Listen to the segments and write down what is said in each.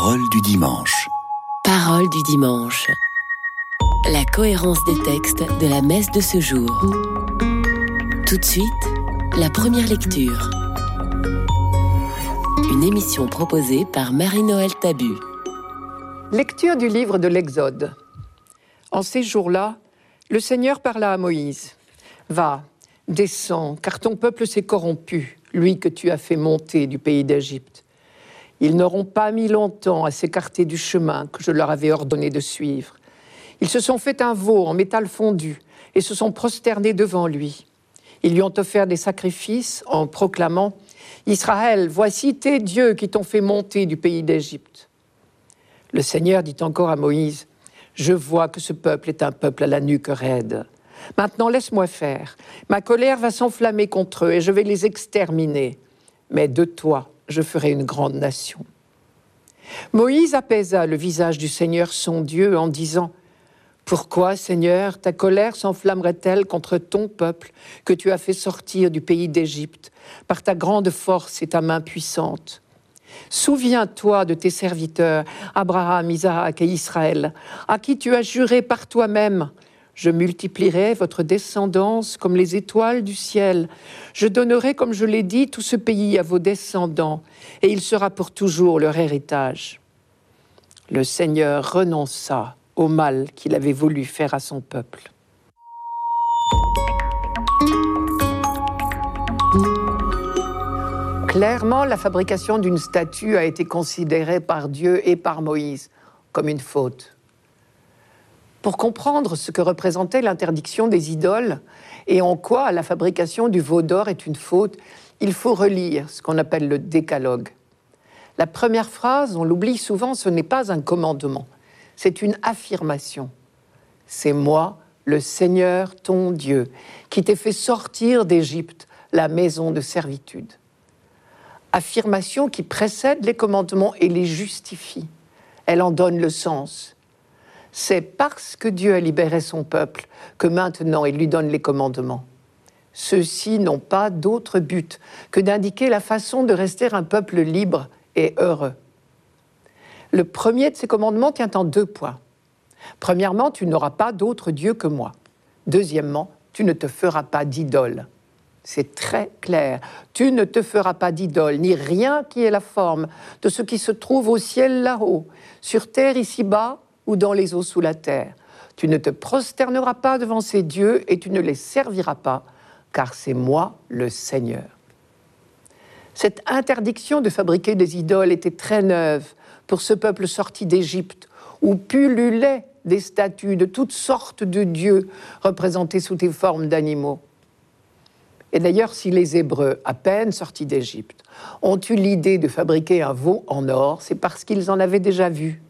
Parole du dimanche. Parole du dimanche. La cohérence des textes de la messe de ce jour. Tout de suite, la première lecture. Une émission proposée par Marie-Noël Tabu. Lecture du livre de l'Exode. En ces jours-là, le Seigneur parla à Moïse. Va, descends, car ton peuple s'est corrompu, lui que tu as fait monter du pays d'Égypte. Ils n'auront pas mis longtemps à s'écarter du chemin que je leur avais ordonné de suivre. Ils se sont fait un veau en métal fondu et se sont prosternés devant lui. Ils lui ont offert des sacrifices en proclamant Israël, voici tes dieux qui t'ont fait monter du pays d'Égypte. Le Seigneur dit encore à Moïse Je vois que ce peuple est un peuple à la nuque raide. Maintenant laisse-moi faire. Ma colère va s'enflammer contre eux et je vais les exterminer. Mais de toi, je ferai une grande nation. Moïse apaisa le visage du Seigneur son Dieu en disant Pourquoi, Seigneur, ta colère s'enflammerait-elle contre ton peuple que tu as fait sortir du pays d'Égypte par ta grande force et ta main puissante? Souviens-toi de tes serviteurs, Abraham, Isaac et Israël, à qui tu as juré par toi-même je multiplierai votre descendance comme les étoiles du ciel. Je donnerai, comme je l'ai dit, tout ce pays à vos descendants, et il sera pour toujours leur héritage. Le Seigneur renonça au mal qu'il avait voulu faire à son peuple. Clairement, la fabrication d'une statue a été considérée par Dieu et par Moïse comme une faute. Pour comprendre ce que représentait l'interdiction des idoles et en quoi la fabrication du veau d'or est une faute, il faut relire ce qu'on appelle le décalogue. La première phrase, on l'oublie souvent, ce n'est pas un commandement, c'est une affirmation. C'est moi, le Seigneur ton Dieu, qui t'ai fait sortir d'Égypte, la maison de servitude. Affirmation qui précède les commandements et les justifie. Elle en donne le sens. C'est parce que Dieu a libéré son peuple que maintenant il lui donne les commandements. Ceux-ci n'ont pas d'autre but que d'indiquer la façon de rester un peuple libre et heureux. Le premier de ces commandements tient en deux points. Premièrement, tu n'auras pas d'autre Dieu que moi. Deuxièmement, tu ne te feras pas d'idole. C'est très clair. Tu ne te feras pas d'idole, ni rien qui ait la forme de ce qui se trouve au ciel là-haut, sur terre ici-bas ou dans les eaux sous la terre. Tu ne te prosterneras pas devant ces dieux et tu ne les serviras pas, car c'est moi le Seigneur. Cette interdiction de fabriquer des idoles était très neuve pour ce peuple sorti d'Égypte, où pullulaient des statues de toutes sortes de dieux représentés sous des formes d'animaux. Et d'ailleurs, si les Hébreux, à peine sortis d'Égypte, ont eu l'idée de fabriquer un veau en or, c'est parce qu'ils en avaient déjà vu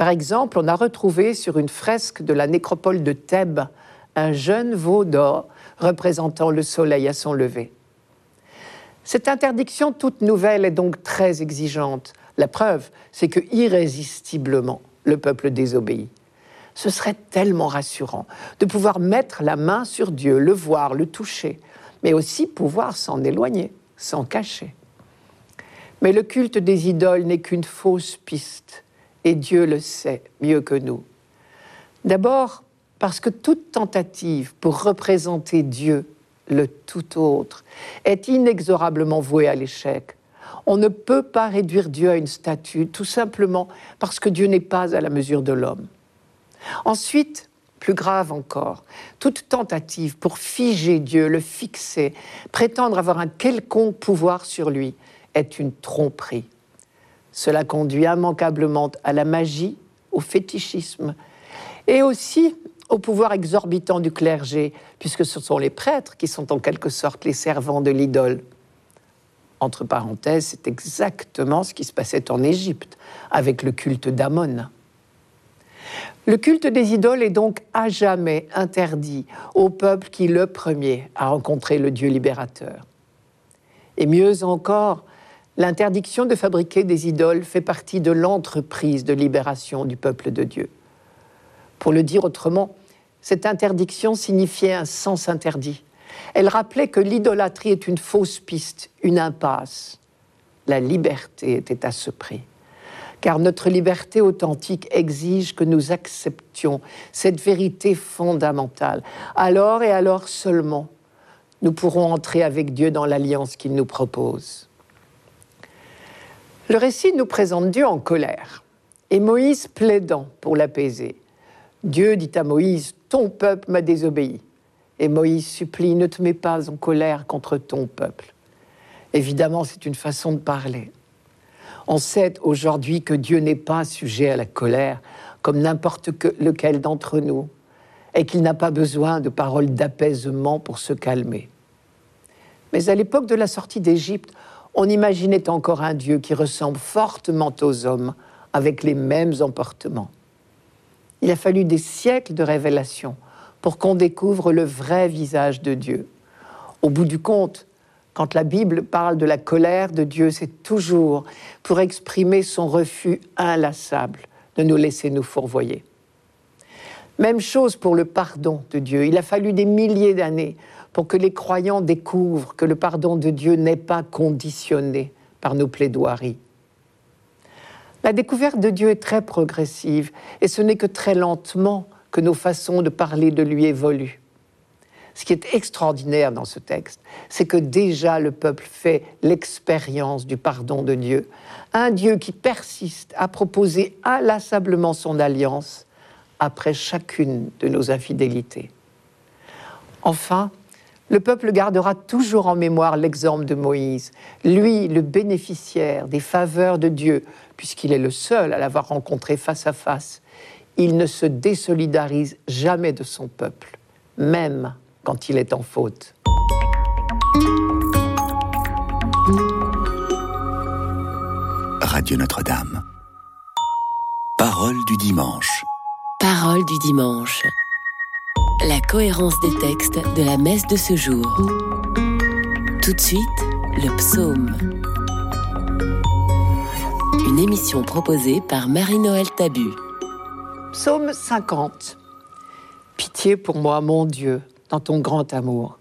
par exemple, on a retrouvé sur une fresque de la nécropole de Thèbes un jeune veau d'or représentant le soleil à son lever. Cette interdiction toute nouvelle est donc très exigeante. La preuve, c'est que irrésistiblement, le peuple désobéit. Ce serait tellement rassurant de pouvoir mettre la main sur Dieu, le voir, le toucher, mais aussi pouvoir s'en éloigner, s'en cacher. Mais le culte des idoles n'est qu'une fausse piste et Dieu le sait mieux que nous. D'abord parce que toute tentative pour représenter Dieu, le tout autre, est inexorablement vouée à l'échec. On ne peut pas réduire Dieu à une statue, tout simplement parce que Dieu n'est pas à la mesure de l'homme. Ensuite, plus grave encore, toute tentative pour figer Dieu, le fixer, prétendre avoir un quelconque pouvoir sur lui, est une tromperie. Cela conduit immanquablement à la magie, au fétichisme et aussi au pouvoir exorbitant du clergé, puisque ce sont les prêtres qui sont en quelque sorte les servants de l'idole. Entre parenthèses, c'est exactement ce qui se passait en Égypte avec le culte d'Amon. Le culte des idoles est donc à jamais interdit au peuple qui, le premier, a rencontré le Dieu libérateur. Et mieux encore, L'interdiction de fabriquer des idoles fait partie de l'entreprise de libération du peuple de Dieu. Pour le dire autrement, cette interdiction signifiait un sens interdit. Elle rappelait que l'idolâtrie est une fausse piste, une impasse. La liberté était à ce prix. car notre liberté authentique exige que nous acceptions cette vérité fondamentale. Alors et alors seulement, nous pourrons entrer avec Dieu dans l'alliance qu'il nous propose. Le récit nous présente Dieu en colère et Moïse plaidant pour l'apaiser. Dieu dit à Moïse, Ton peuple m'a désobéi. Et Moïse supplie, Ne te mets pas en colère contre ton peuple. Évidemment, c'est une façon de parler. On sait aujourd'hui que Dieu n'est pas sujet à la colère, comme n'importe lequel d'entre nous, et qu'il n'a pas besoin de paroles d'apaisement pour se calmer. Mais à l'époque de la sortie d'Égypte, on imaginait encore un Dieu qui ressemble fortement aux hommes, avec les mêmes emportements. Il a fallu des siècles de révélation pour qu'on découvre le vrai visage de Dieu. Au bout du compte, quand la Bible parle de la colère de Dieu, c'est toujours pour exprimer son refus inlassable de nous laisser nous fourvoyer. Même chose pour le pardon de Dieu. Il a fallu des milliers d'années pour que les croyants découvrent que le pardon de Dieu n'est pas conditionné par nos plaidoiries. La découverte de Dieu est très progressive et ce n'est que très lentement que nos façons de parler de lui évoluent. Ce qui est extraordinaire dans ce texte, c'est que déjà le peuple fait l'expérience du pardon de Dieu. Un Dieu qui persiste à proposer inlassablement son alliance après chacune de nos infidélités. Enfin, le peuple gardera toujours en mémoire l'exemple de Moïse, lui le bénéficiaire des faveurs de Dieu, puisqu'il est le seul à l'avoir rencontré face à face. Il ne se désolidarise jamais de son peuple, même quand il est en faute. Radio Notre-Dame. Parole du dimanche. Parole du dimanche. La cohérence des textes de la messe de ce jour. Tout de suite, le psaume. Une émission proposée par Marie-Noël Tabu. Psaume 50. Pitié pour moi, mon Dieu, dans ton grand amour.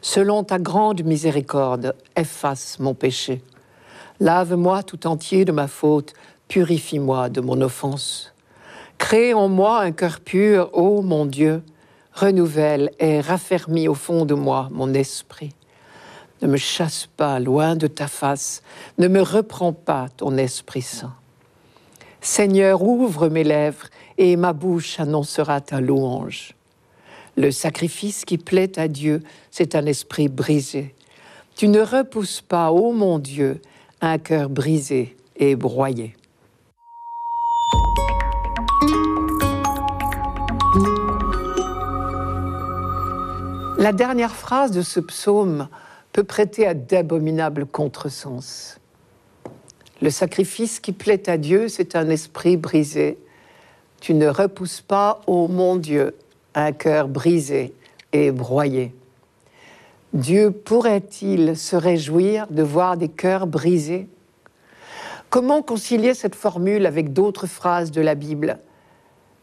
Selon ta grande miséricorde, efface mon péché. Lave-moi tout entier de ma faute, purifie-moi de mon offense. Crée en moi un cœur pur, ô mon Dieu, renouvelle et raffermis au fond de moi mon esprit. Ne me chasse pas loin de ta face, ne me reprends pas ton Esprit Saint. Seigneur, ouvre mes lèvres et ma bouche annoncera ta louange. Le sacrifice qui plaît à Dieu, c'est un esprit brisé. Tu ne repousses pas, ô mon Dieu, un cœur brisé et broyé. La dernière phrase de ce psaume peut prêter à d'abominables contresens. Le sacrifice qui plaît à Dieu, c'est un esprit brisé. Tu ne repousses pas, ô mon Dieu, un cœur brisé et broyé. Dieu pourrait-il se réjouir de voir des cœurs brisés? Comment concilier cette formule avec d'autres phrases de la Bible?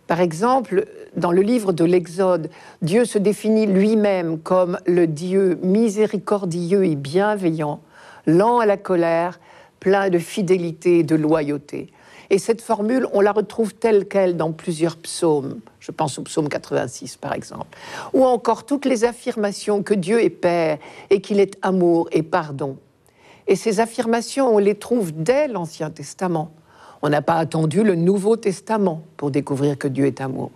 Par exemple, dans le livre de l'Exode, Dieu se définit lui-même comme le Dieu miséricordieux et bienveillant, lent à la colère, plein de fidélité et de loyauté. Et cette formule, on la retrouve telle qu'elle dans plusieurs psaumes. Je pense au psaume 86, par exemple. Ou encore toutes les affirmations que Dieu est Père et qu'il est amour et pardon. Et ces affirmations, on les trouve dès l'Ancien Testament. On n'a pas attendu le Nouveau Testament pour découvrir que Dieu est amour.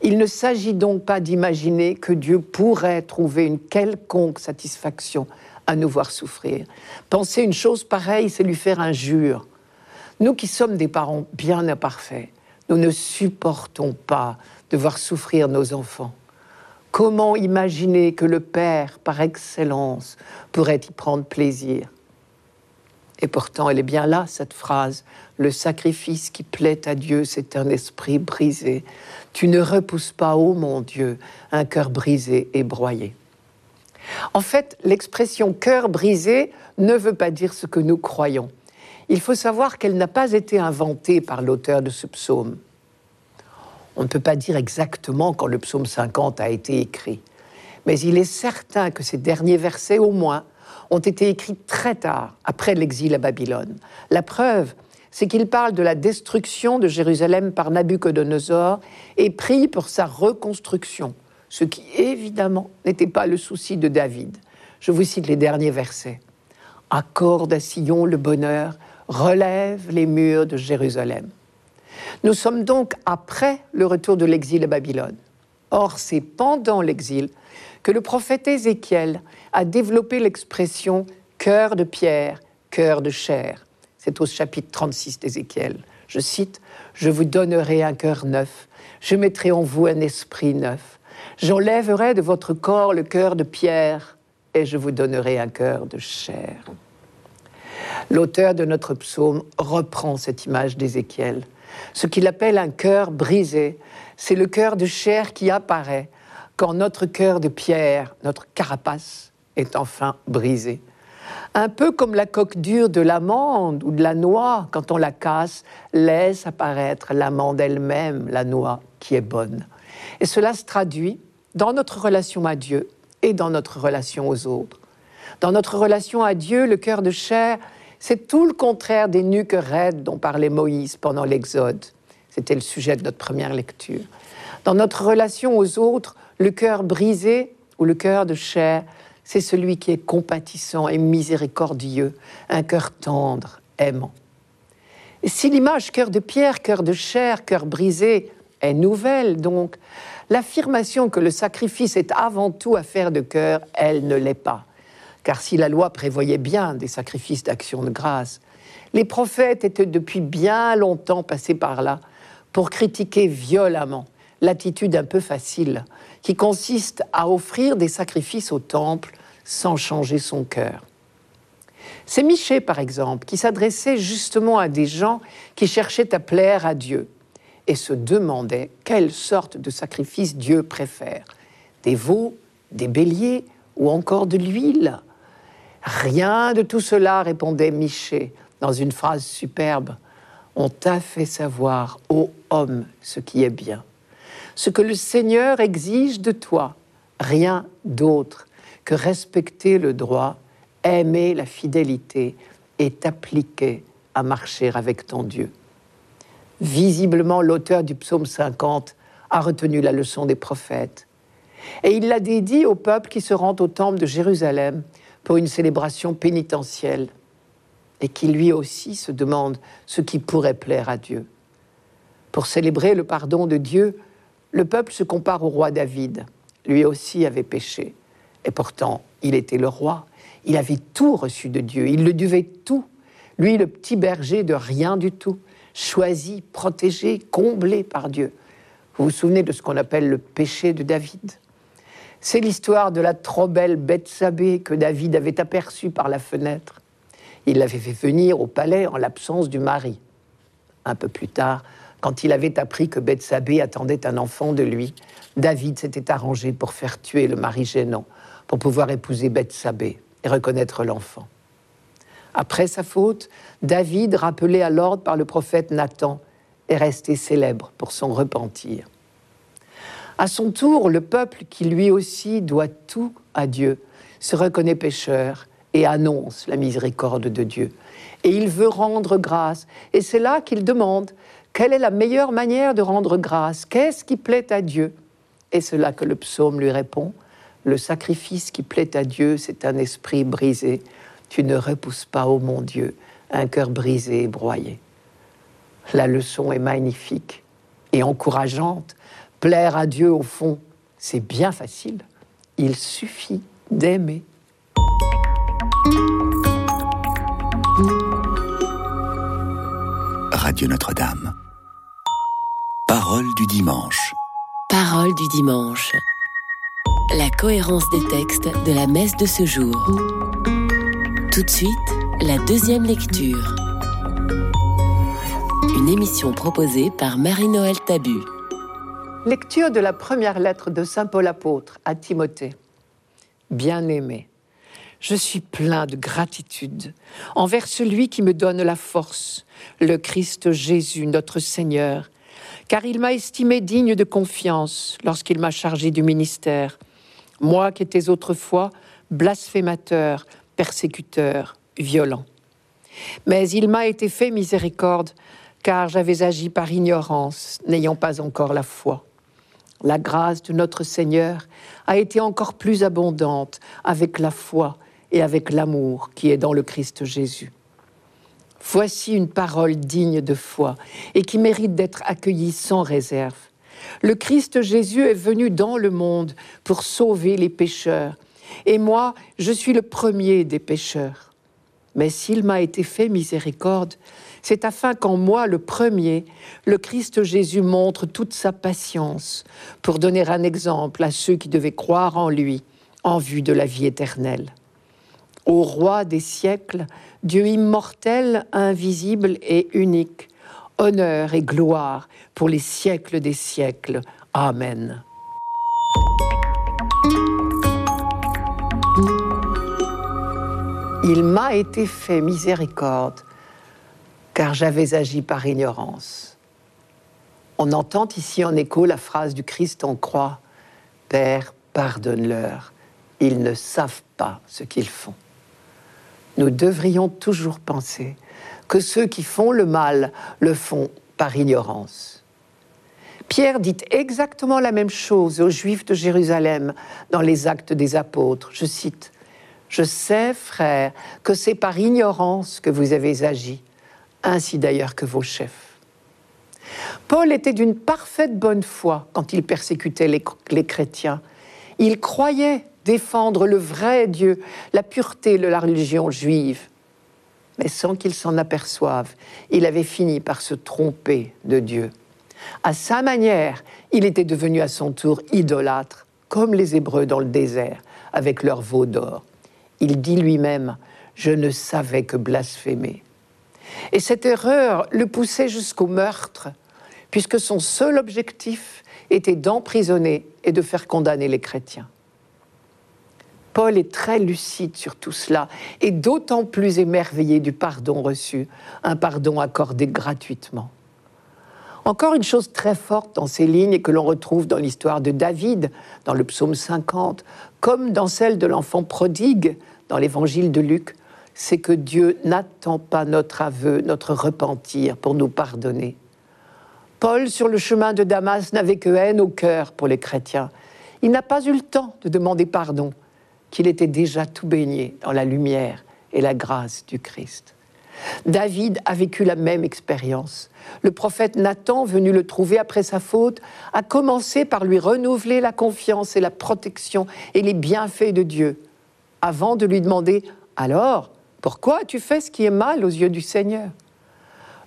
Il ne s'agit donc pas d'imaginer que Dieu pourrait trouver une quelconque satisfaction à nous voir souffrir. Penser une chose pareille, c'est lui faire injure. Nous qui sommes des parents bien imparfaits, nous ne supportons pas de voir souffrir nos enfants. Comment imaginer que le Père, par excellence, pourrait y prendre plaisir? Et pourtant, elle est bien là, cette phrase. Le sacrifice qui plaît à Dieu, c'est un esprit brisé. Tu ne repousses pas, ô mon Dieu, un cœur brisé et broyé. En fait, l'expression cœur brisé ne veut pas dire ce que nous croyons il faut savoir qu'elle n'a pas été inventée par l'auteur de ce psaume. On ne peut pas dire exactement quand le psaume 50 a été écrit, mais il est certain que ces derniers versets, au moins, ont été écrits très tard, après l'exil à Babylone. La preuve, c'est qu'il parle de la destruction de Jérusalem par Nabucodonosor et prie pour sa reconstruction, ce qui évidemment n'était pas le souci de David. Je vous cite les derniers versets. Accorde à Sion le bonheur, relève les murs de Jérusalem. Nous sommes donc après le retour de l'exil à Babylone. Or, c'est pendant l'exil que le prophète Ézéchiel a développé l'expression cœur de pierre, cœur de chair. C'est au chapitre 36 d'Ézéchiel. Je cite Je vous donnerai un cœur neuf, je mettrai en vous un esprit neuf, j'enlèverai de votre corps le cœur de pierre, et je vous donnerai un cœur de chair. L'auteur de notre psaume reprend cette image d'Ézéchiel. Ce qu'il appelle un cœur brisé, c'est le cœur de chair qui apparaît quand notre cœur de pierre, notre carapace, est enfin brisé. Un peu comme la coque dure de l'amande ou de la noix, quand on la casse, laisse apparaître l'amande elle-même, la noix qui est bonne. Et cela se traduit dans notre relation à Dieu et dans notre relation aux autres. Dans notre relation à Dieu, le cœur de chair, c'est tout le contraire des nuques raides dont parlait Moïse pendant l'Exode. C'était le sujet de notre première lecture. Dans notre relation aux autres, le cœur brisé ou le cœur de chair, c'est celui qui est compatissant et miséricordieux, un cœur tendre, aimant. Si l'image cœur de pierre, cœur de chair, cœur brisé est nouvelle, donc, l'affirmation que le sacrifice est avant tout affaire de cœur, elle ne l'est pas. Car si la loi prévoyait bien des sacrifices d'action de grâce, les prophètes étaient depuis bien longtemps passés par là pour critiquer violemment l'attitude un peu facile qui consiste à offrir des sacrifices au temple sans changer son cœur. C'est Miché, par exemple, qui s'adressait justement à des gens qui cherchaient à plaire à Dieu et se demandait quelle sorte de sacrifice Dieu préfère. Des veaux, des béliers ou encore de l'huile Rien de tout cela, répondait Miché dans une phrase superbe. On t'a fait savoir, ô homme, ce qui est bien. Ce que le Seigneur exige de toi, rien d'autre que respecter le droit, aimer la fidélité et t'appliquer à marcher avec ton Dieu. Visiblement, l'auteur du psaume 50 a retenu la leçon des prophètes. Et il l'a dédié au peuple qui se rend au temple de Jérusalem pour une célébration pénitentielle et qui lui aussi se demande ce qui pourrait plaire à Dieu. Pour célébrer le pardon de Dieu, le peuple se compare au roi David. Lui aussi avait péché. Et pourtant, il était le roi. Il avait tout reçu de Dieu. Il le devait tout. Lui, le petit berger de rien du tout, choisi, protégé, comblé par Dieu. Vous vous souvenez de ce qu'on appelle le péché de David? C'est l'histoire de la trop belle Bethsabée que David avait aperçue par la fenêtre. Il l'avait fait venir au palais en l'absence du mari. Un peu plus tard, quand il avait appris que Bethsabée attendait un enfant de lui, David s'était arrangé pour faire tuer le mari gênant, pour pouvoir épouser Bethsabée et reconnaître l'enfant. Après sa faute, David, rappelé à l'ordre par le prophète Nathan, est resté célèbre pour son repentir. À son tour, le peuple, qui lui aussi doit tout à Dieu, se reconnaît pécheur et annonce la miséricorde de Dieu. Et il veut rendre grâce. Et c'est là qu'il demande quelle est la meilleure manière de rendre grâce? Qu'est-ce qui plaît à Dieu? Et c'est que le psaume lui répond Le sacrifice qui plaît à Dieu, c'est un esprit brisé. Tu ne repousses pas, ô mon Dieu, un cœur brisé et broyé. La leçon est magnifique et encourageante Plaire à Dieu, au fond, c'est bien facile. Il suffit d'aimer. Radio Notre-Dame. Parole du dimanche. Parole du dimanche. La cohérence des textes de la messe de ce jour. Tout de suite, la deuxième lecture. Une émission proposée par Marie-Noël Tabu. Lecture de la première lettre de Saint Paul apôtre à Timothée. Bien-aimé, je suis plein de gratitude envers celui qui me donne la force, le Christ Jésus, notre Seigneur, car il m'a estimé digne de confiance lorsqu'il m'a chargé du ministère, moi qui étais autrefois blasphémateur, persécuteur, violent. Mais il m'a été fait miséricorde, car j'avais agi par ignorance, n'ayant pas encore la foi. La grâce de notre Seigneur a été encore plus abondante avec la foi et avec l'amour qui est dans le Christ Jésus. Voici une parole digne de foi et qui mérite d'être accueillie sans réserve. Le Christ Jésus est venu dans le monde pour sauver les pécheurs, et moi, je suis le premier des pécheurs. Mais s'il m'a été fait miséricorde, c'est afin qu'en moi, le premier, le Christ Jésus montre toute sa patience pour donner un exemple à ceux qui devaient croire en lui en vue de la vie éternelle. Au roi des siècles, Dieu immortel, invisible et unique, honneur et gloire pour les siècles des siècles. Amen. Il m'a été fait miséricorde, car j'avais agi par ignorance. On entend ici en écho la phrase du Christ en croix, Père, pardonne-leur, ils ne savent pas ce qu'ils font. Nous devrions toujours penser que ceux qui font le mal le font par ignorance. Pierre dit exactement la même chose aux Juifs de Jérusalem dans les actes des apôtres. Je cite, Je sais, frères, que c'est par ignorance que vous avez agi, ainsi d'ailleurs que vos chefs. Paul était d'une parfaite bonne foi quand il persécutait les, les chrétiens. Il croyait défendre le vrai Dieu, la pureté de la religion juive mais sans qu'il s'en aperçoive, il avait fini par se tromper de Dieu. À sa manière, il était devenu à son tour idolâtre, comme les Hébreux dans le désert, avec leur veau d'or. Il dit lui-même, je ne savais que blasphémer. Et cette erreur le poussait jusqu'au meurtre, puisque son seul objectif était d'emprisonner et de faire condamner les chrétiens. Paul est très lucide sur tout cela et d'autant plus émerveillé du pardon reçu, un pardon accordé gratuitement. Encore une chose très forte dans ces lignes et que l'on retrouve dans l'histoire de David, dans le psaume 50, comme dans celle de l'enfant prodigue, dans l'évangile de Luc, c'est que Dieu n'attend pas notre aveu, notre repentir pour nous pardonner. Paul, sur le chemin de Damas, n'avait que haine au cœur pour les chrétiens. Il n'a pas eu le temps de demander pardon qu'il était déjà tout baigné dans la lumière et la grâce du Christ. David a vécu la même expérience. Le prophète Nathan, venu le trouver après sa faute, a commencé par lui renouveler la confiance et la protection et les bienfaits de Dieu, avant de lui demander Alors, pourquoi as-tu fait ce qui est mal aux yeux du Seigneur?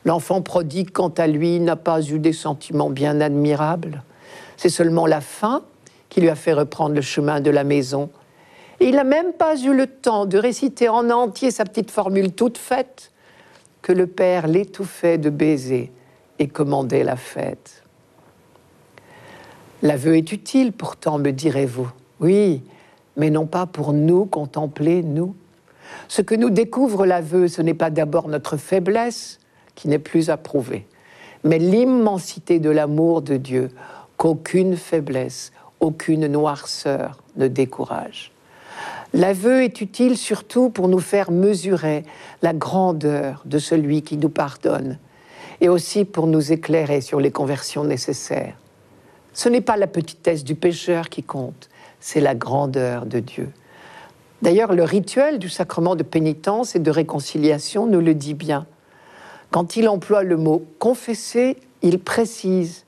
L'enfant prodigue, quant à lui, n'a pas eu des sentiments bien admirables. C'est seulement la faim qui lui a fait reprendre le chemin de la maison il n'a même pas eu le temps de réciter en entier sa petite formule toute faite que le père l'étouffait de baisers et commandait la fête. L'aveu est utile pourtant, me direz-vous. Oui, mais non pas pour nous contempler, nous. Ce que nous découvre l'aveu, ce n'est pas d'abord notre faiblesse, qui n'est plus approuvée, mais l'immensité de l'amour de Dieu, qu'aucune faiblesse, aucune noirceur ne décourage. L'aveu est utile surtout pour nous faire mesurer la grandeur de celui qui nous pardonne et aussi pour nous éclairer sur les conversions nécessaires. Ce n'est pas la petitesse du pécheur qui compte, c'est la grandeur de Dieu. D'ailleurs, le rituel du sacrement de pénitence et de réconciliation nous le dit bien. Quand il emploie le mot confesser, il précise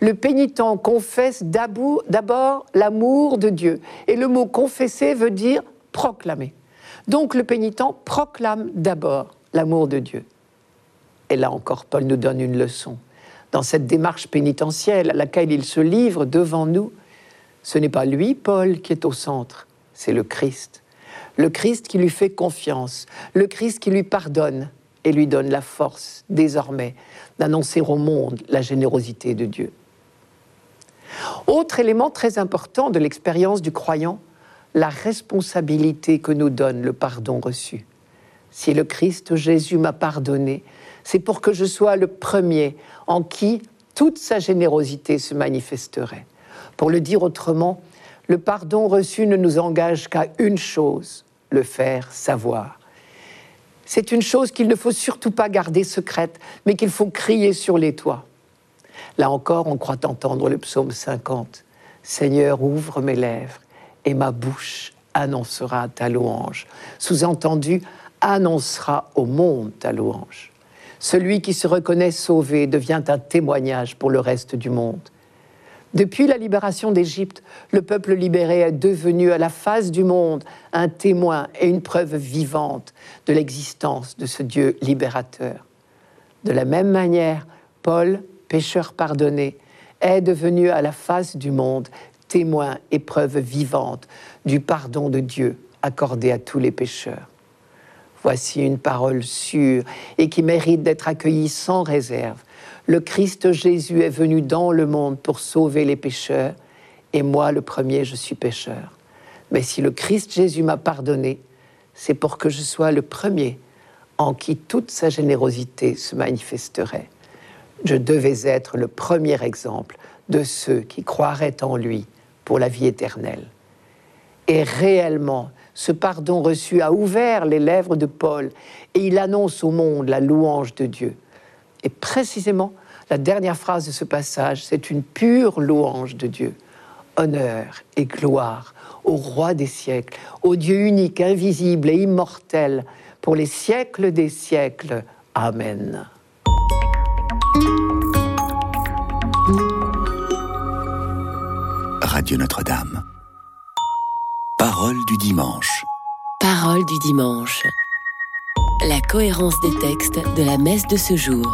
le pénitent confesse d'abord l'amour de Dieu. Et le mot confesser veut dire proclamer. Donc le pénitent proclame d'abord l'amour de Dieu. Et là encore, Paul nous donne une leçon. Dans cette démarche pénitentielle à laquelle il se livre devant nous, ce n'est pas lui, Paul, qui est au centre, c'est le Christ. Le Christ qui lui fait confiance, le Christ qui lui pardonne et lui donne la force, désormais, d'annoncer au monde la générosité de Dieu. Autre élément très important de l'expérience du croyant, la responsabilité que nous donne le pardon reçu. Si le Christ Jésus m'a pardonné, c'est pour que je sois le premier en qui toute sa générosité se manifesterait. Pour le dire autrement, le pardon reçu ne nous engage qu'à une chose, le faire savoir. C'est une chose qu'il ne faut surtout pas garder secrète, mais qu'il faut crier sur les toits. Là encore, on croit entendre le psaume 50. Seigneur, ouvre mes lèvres et ma bouche annoncera ta louange. Sous-entendu, annoncera au monde ta louange. Celui qui se reconnaît sauvé devient un témoignage pour le reste du monde. Depuis la libération d'Égypte, le peuple libéré est devenu à la face du monde un témoin et une preuve vivante de l'existence de ce Dieu libérateur. De la même manière, Paul, pécheur pardonné, est devenu à la face du monde témoin et preuve vivante du pardon de Dieu accordé à tous les pécheurs. Voici une parole sûre et qui mérite d'être accueillie sans réserve. Le Christ Jésus est venu dans le monde pour sauver les pécheurs, et moi le premier, je suis pécheur. Mais si le Christ Jésus m'a pardonné, c'est pour que je sois le premier en qui toute sa générosité se manifesterait. Je devais être le premier exemple de ceux qui croiraient en lui pour la vie éternelle. Et réellement, ce pardon reçu a ouvert les lèvres de Paul et il annonce au monde la louange de Dieu. Et précisément, la dernière phrase de ce passage, c'est une pure louange de Dieu. Honneur et gloire au roi des siècles, au Dieu unique, invisible et immortel, pour les siècles des siècles. Amen. Radio Notre-Dame. Parole du dimanche. Parole du dimanche. La cohérence des textes de la messe de ce jour.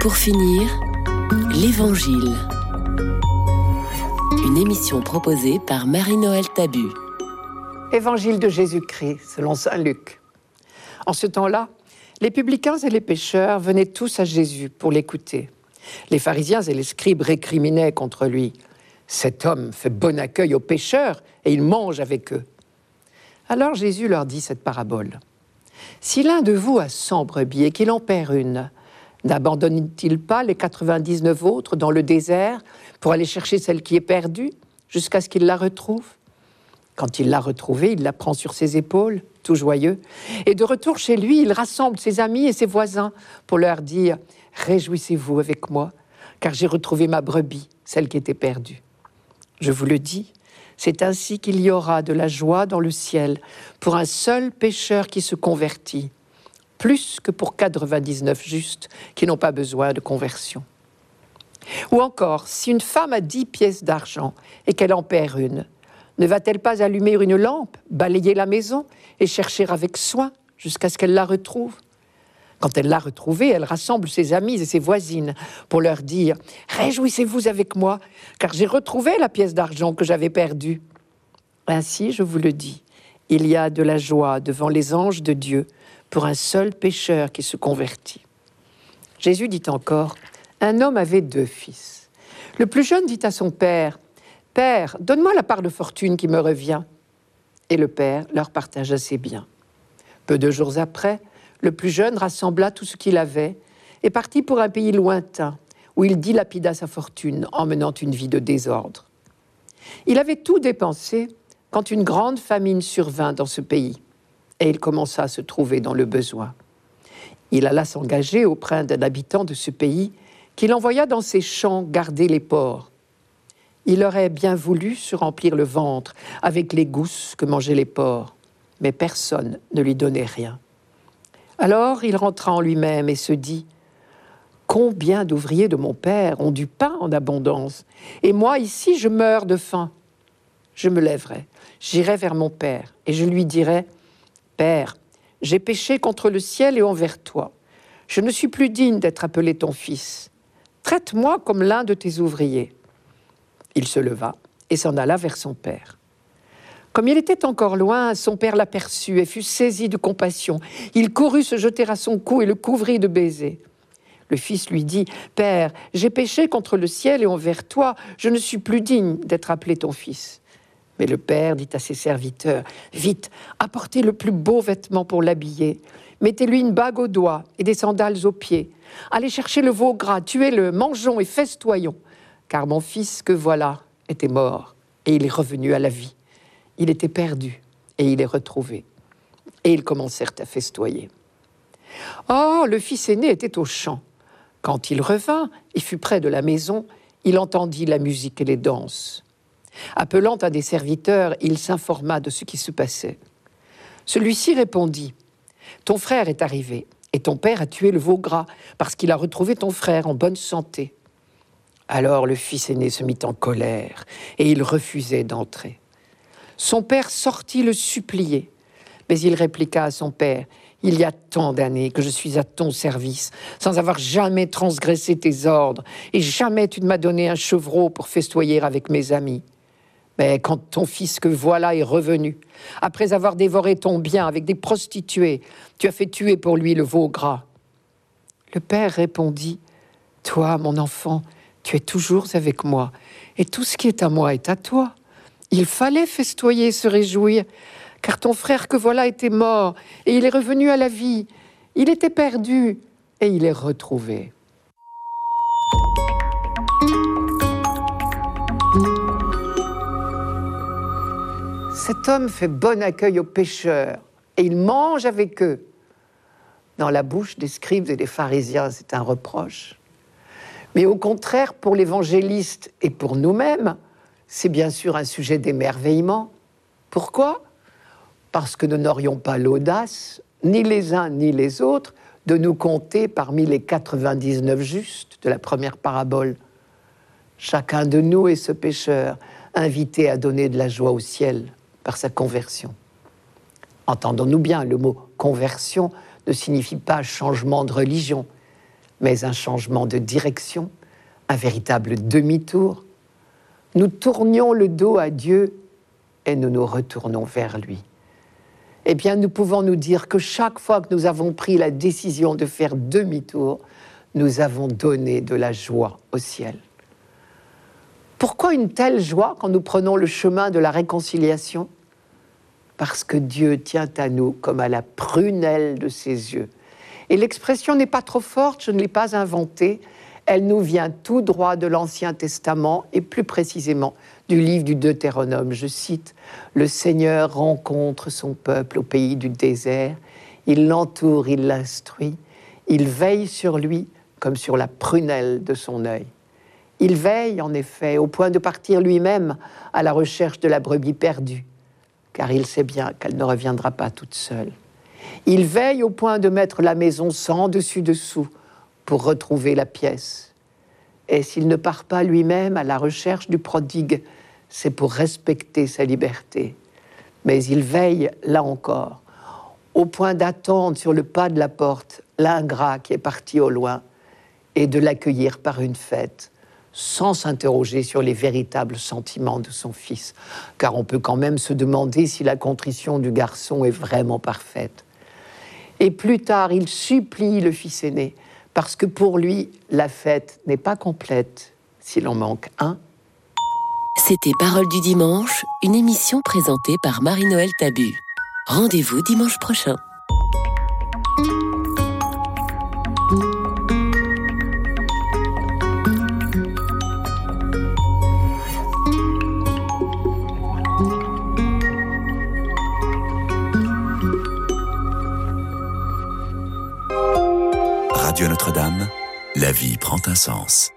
Pour finir, l'Évangile. Une émission proposée par Marie-Noël Tabu. Évangile de Jésus-Christ selon Saint Luc. En ce temps-là, les publicains et les pécheurs venaient tous à Jésus pour l'écouter. Les pharisiens et les scribes récriminaient contre lui. Cet homme fait bon accueil aux pécheurs et il mange avec eux. Alors Jésus leur dit cette parabole. Si l'un de vous a cent brebis et qu'il en perd une, n'abandonne-t-il pas les 99 autres dans le désert pour aller chercher celle qui est perdue jusqu'à ce qu'il la retrouve? Quand il l'a retrouvée, il la prend sur ses épaules, tout joyeux, et de retour chez lui, il rassemble ses amis et ses voisins pour leur dire Réjouissez-vous avec moi, car j'ai retrouvé ma brebis, celle qui était perdue. Je vous le dis, c'est ainsi qu'il y aura de la joie dans le ciel pour un seul pécheur qui se convertit, plus que pour 99 justes qui n'ont pas besoin de conversion. Ou encore, si une femme a dix pièces d'argent et qu'elle en perd une, ne va-t-elle pas allumer une lampe, balayer la maison et chercher avec soin jusqu'à ce qu'elle la retrouve? Quand elle l'a retrouvée, elle rassemble ses amies et ses voisines pour leur dire Réjouissez-vous avec moi, car j'ai retrouvé la pièce d'argent que j'avais perdue. Ainsi, je vous le dis, il y a de la joie devant les anges de Dieu pour un seul pécheur qui se convertit. Jésus dit encore Un homme avait deux fils. Le plus jeune dit à son père Père, donne-moi la part de fortune qui me revient. Et le père leur partagea ses biens. Peu de jours après, le plus jeune rassembla tout ce qu'il avait et partit pour un pays lointain, où il dilapida sa fortune en menant une vie de désordre. Il avait tout dépensé quand une grande famine survint dans ce pays, et il commença à se trouver dans le besoin. Il alla s'engager auprès d'un habitant de ce pays qu'il envoya dans ses champs garder les porcs. Il aurait bien voulu se remplir le ventre avec les gousses que mangeaient les porcs, mais personne ne lui donnait rien. Alors il rentra en lui-même et se dit Combien d'ouvriers de mon père ont du pain en abondance, et moi ici je meurs de faim Je me lèverai, j'irai vers mon père, et je lui dirai Père, j'ai péché contre le ciel et envers toi. Je ne suis plus digne d'être appelé ton fils. Traite-moi comme l'un de tes ouvriers. Il se leva et s'en alla vers son père. Comme il était encore loin, son père l'aperçut et fut saisi de compassion. Il courut se jeter à son cou et le couvrit de baisers. Le fils lui dit Père, j'ai péché contre le ciel et envers toi, je ne suis plus digne d'être appelé ton fils. Mais le père dit à ses serviteurs Vite, apportez le plus beau vêtement pour l'habiller. Mettez-lui une bague au doigt et des sandales aux pieds. Allez chercher le veau gras, tuez-le, mangeons et festoyons. Car mon fils que voilà était mort et il est revenu à la vie. Il était perdu et il est retrouvé. Et ils commencèrent à festoyer. Or, le fils aîné était au champ. Quand il revint et fut près de la maison, il entendit la musique et les danses. Appelant un des serviteurs, il s'informa de ce qui se passait. Celui-ci répondit Ton frère est arrivé, et ton père a tué le veau gras, parce qu'il a retrouvé ton frère en bonne santé. Alors le fils aîné se mit en colère, et il refusait d'entrer. Son père sortit le supplier, mais il répliqua à son père il y a tant d'années que je suis à ton service, sans avoir jamais transgressé tes ordres, et jamais tu ne m'as donné un chevreau pour festoyer avec mes amis. Mais quand ton fils que voilà est revenu, après avoir dévoré ton bien avec des prostituées, tu as fait tuer pour lui le veau gras. Le père répondit, Toi, mon enfant, tu es toujours avec moi, et tout ce qui est à moi est à toi. Il fallait festoyer et se réjouir, car ton frère que voilà était mort, et il est revenu à la vie. Il était perdu, et il est retrouvé. Cet homme fait bon accueil aux pécheurs, et il mange avec eux. Dans la bouche des scribes et des pharisiens, c'est un reproche. Mais au contraire, pour l'évangéliste et pour nous-mêmes, c'est bien sûr un sujet d'émerveillement. Pourquoi? Parce que nous n'aurions pas l'audace, ni les uns ni les autres, de nous compter parmi les 99 justes de la première parabole. Chacun de nous est ce pécheur, invité à donner de la joie au ciel par sa conversion. Entendons-nous bien, le mot conversion ne signifie pas changement de religion, mais un changement de direction, un véritable demi-tour. Nous tournions le dos à Dieu et nous nous retournons vers lui eh bien, nous pouvons nous dire que chaque fois que nous avons pris la décision de faire demi-tour, nous avons donné de la joie au ciel. Pourquoi une telle joie quand nous prenons le chemin de la réconciliation? Parce que Dieu tient à nous comme à la prunelle de ses yeux. Et l'expression n'est pas trop forte, je ne l'ai pas inventée, elle nous vient tout droit de l'Ancien Testament et plus précisément du livre du Deutéronome. Je cite, Le Seigneur rencontre son peuple au pays du désert, il l'entoure, il l'instruit, il veille sur lui comme sur la prunelle de son œil. Il veille en effet au point de partir lui-même à la recherche de la brebis perdue, car il sait bien qu'elle ne reviendra pas toute seule. Il veille au point de mettre la maison sans dessus-dessous pour retrouver la pièce. Et s'il ne part pas lui-même à la recherche du prodigue, c'est pour respecter sa liberté. Mais il veille, là encore, au point d'attendre sur le pas de la porte l'ingrat qui est parti au loin et de l'accueillir par une fête, sans s'interroger sur les véritables sentiments de son fils, car on peut quand même se demander si la contrition du garçon est vraiment parfaite. Et plus tard, il supplie le fils aîné parce que pour lui, la fête n'est pas complète s'il en manque un. C'était Parole du dimanche, une émission présentée par Marie-Noël Tabu. Rendez-vous dimanche prochain. La vie prend un sens.